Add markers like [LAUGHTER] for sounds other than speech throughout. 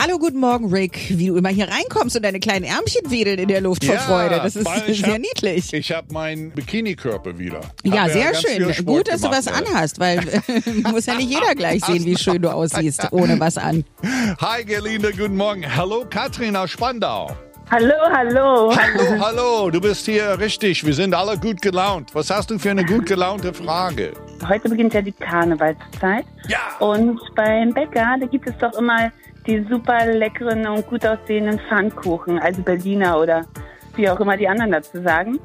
Hallo, guten Morgen, Rick. Wie du immer hier reinkommst und deine kleinen Ärmchen wedeln in der Luft vor Freude. Das ist sehr hab, niedlich. Ich habe meinen Bikini-Körper wieder. ja, Hab sehr viel schön. Gut, dass du gemacht, was ey. anhast, weil [LAUGHS] [LAUGHS] muss ja nicht jeder gleich sehen, wie schön du aussiehst, ohne was an. Hi, Gerlinde, guten Morgen. Hallo, Katrin aus Spandau. Hallo, hallo. Hallo, hallo, du bist hier richtig. Wir sind alle gut gelaunt. Was hast du für eine gut gelaunte Frage? Heute beginnt ja die Karnevalszeit. Ja. Und beim Bäcker, da gibt es doch immer die super leckeren und gut aussehenden Pfannkuchen, also Berliner oder wie auch immer die anderen dazu sagen.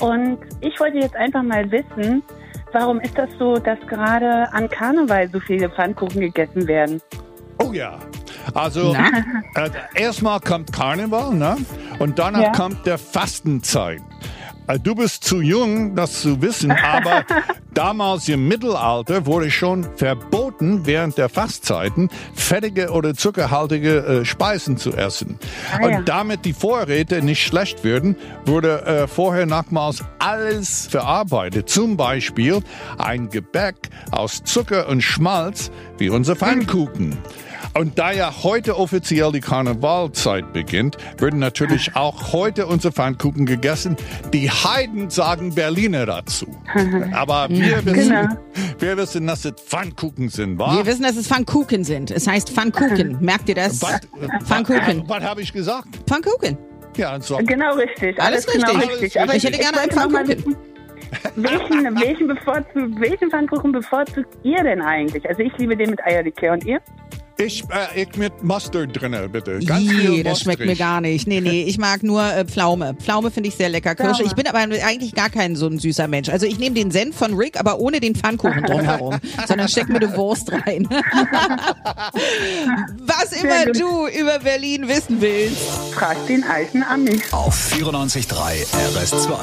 Und ich wollte jetzt einfach mal wissen, warum ist das so, dass gerade an Karneval so viele Pfannkuchen gegessen werden? Oh ja. Also, äh, erstmal kommt Karneval, ne? Und danach Ja. kommt der Fastenzeit. Äh, Du bist zu jung, das zu wissen, [LAUGHS] aber damals im Mittelalter wurde schon verboten, während der Fastzeiten fettige oder zuckerhaltige äh, Speisen zu essen. Ah, Und ja. damit die Vorräte nicht schlecht würden, wurde äh, vorher nochmals alles verarbeitet. Zum Beispiel ein Gebäck aus Zucker und Schmalz, wie unser Pfannkuchen. Und da ja heute offiziell die Karnevalzeit beginnt, werden natürlich auch heute unsere Pfannkuchen gegessen. Die Heiden sagen Berliner dazu. [LAUGHS] Aber wir wissen, Genau. wir wissen, dass es Pfannkuchen sind, wa? Wir wissen, dass es Pfannkuchen sind. Es heißt Pfannkuchen. Merkt ihr das? Was, Pfannkuchen. was habe ich gesagt? Pfannkuchen. Ja, so. Genau richtig. Alles genau richtig. richtig. Aber Ich hätte gerne einen Pfannkuchen. wissen, Welchen, [LAUGHS] welchen, bevorzugt, welchen Pfannkuchen bevorzugt ihr denn eigentlich? Also ich liebe den mit Eierlikör und ihr? Ich, äh, ich mit Mustard drinne, bitte. Ganz viel Ih, das schmeckt mir gar nicht. Nee, nee, ich mag nur äh, Pflaume. Pflaume finde ich sehr lecker. Kirsche. Ich bin aber eigentlich gar kein so ein süßer Mensch. Also ich nehme den Senf von Rick, aber ohne den Pfannkuchen [LAUGHS] drumherum. sondern steck mir eine Wurst rein. [LAUGHS] Was immer du über Berlin wissen willst. Fragt den alten Ami. Auf 94.3 RS2.